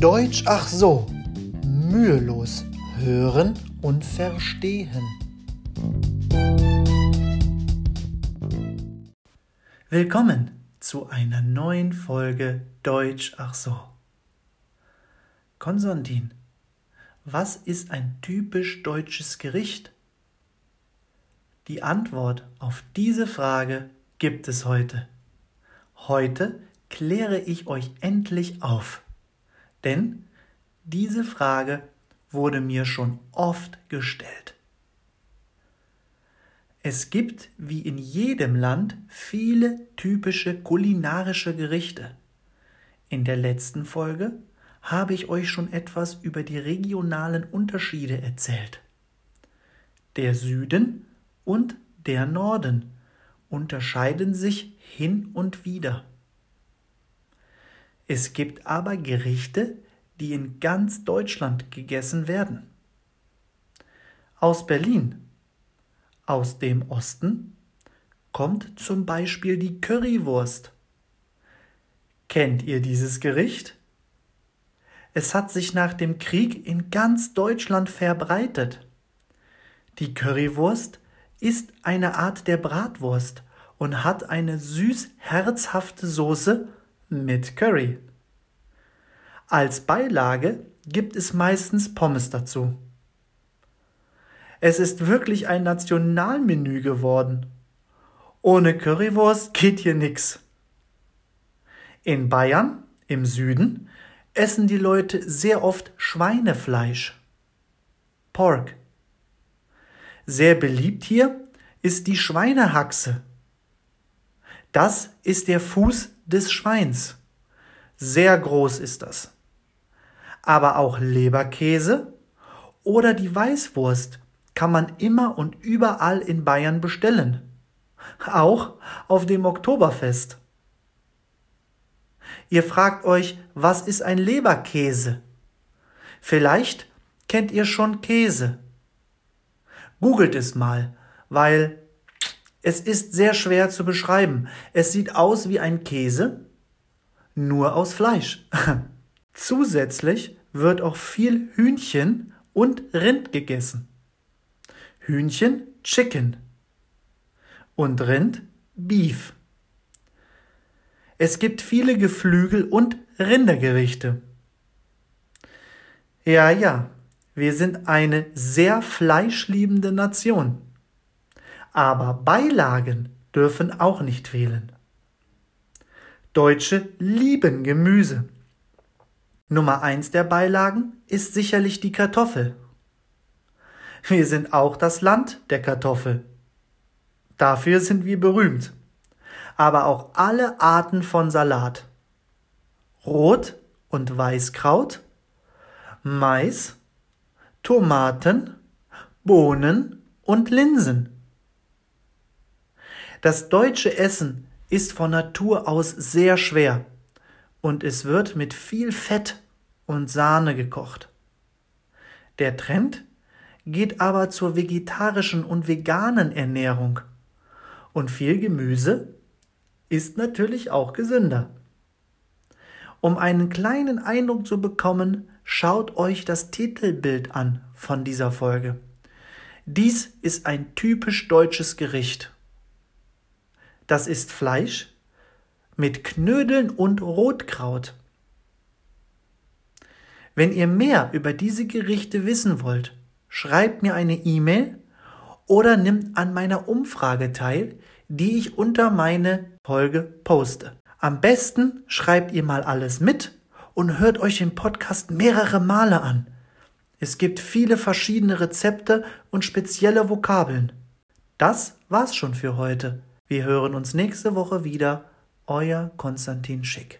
Deutsch ach so, mühelos hören und verstehen. Willkommen zu einer neuen Folge Deutsch ach so. Konstantin, was ist ein typisch deutsches Gericht? Die Antwort auf diese Frage gibt es heute. Heute kläre ich euch endlich auf. Denn diese Frage wurde mir schon oft gestellt. Es gibt wie in jedem Land viele typische kulinarische Gerichte. In der letzten Folge habe ich euch schon etwas über die regionalen Unterschiede erzählt. Der Süden und der Norden unterscheiden sich hin und wieder. Es gibt aber Gerichte, die in ganz Deutschland gegessen werden. Aus Berlin, aus dem Osten, kommt zum Beispiel die Currywurst. Kennt ihr dieses Gericht? Es hat sich nach dem Krieg in ganz Deutschland verbreitet. Die Currywurst ist eine Art der Bratwurst und hat eine süß-herzhafte Soße mit Curry. Als Beilage gibt es meistens Pommes dazu. Es ist wirklich ein Nationalmenü geworden. Ohne Currywurst geht hier nix. In Bayern, im Süden, essen die Leute sehr oft Schweinefleisch. Pork. Sehr beliebt hier ist die Schweinehaxe. Das ist der Fuß des Schweins. Sehr groß ist das. Aber auch Leberkäse oder die Weißwurst kann man immer und überall in Bayern bestellen. Auch auf dem Oktoberfest. Ihr fragt euch, was ist ein Leberkäse? Vielleicht kennt ihr schon Käse. Googelt es mal, weil es ist sehr schwer zu beschreiben. Es sieht aus wie ein Käse, nur aus Fleisch. Zusätzlich wird auch viel Hühnchen und Rind gegessen. Hühnchen Chicken und Rind Beef. Es gibt viele Geflügel und Rindergerichte. Ja, ja, wir sind eine sehr fleischliebende Nation. Aber Beilagen dürfen auch nicht fehlen. Deutsche lieben Gemüse. Nummer eins der Beilagen ist sicherlich die Kartoffel. Wir sind auch das Land der Kartoffel. Dafür sind wir berühmt. Aber auch alle Arten von Salat. Rot- und Weißkraut, Mais, Tomaten, Bohnen und Linsen. Das deutsche Essen ist von Natur aus sehr schwer und es wird mit viel Fett und Sahne gekocht. Der Trend geht aber zur vegetarischen und veganen Ernährung und viel Gemüse ist natürlich auch gesünder. Um einen kleinen Eindruck zu bekommen, schaut euch das Titelbild an von dieser Folge. Dies ist ein typisch deutsches Gericht das ist Fleisch mit Knödeln und Rotkraut. Wenn ihr mehr über diese Gerichte wissen wollt, schreibt mir eine E-Mail oder nimmt an meiner Umfrage teil, die ich unter meine Folge poste. Am besten schreibt ihr mal alles mit und hört euch den Podcast mehrere Male an. Es gibt viele verschiedene Rezepte und spezielle Vokabeln. Das war's schon für heute. Wir hören uns nächste Woche wieder. Euer Konstantin Schick.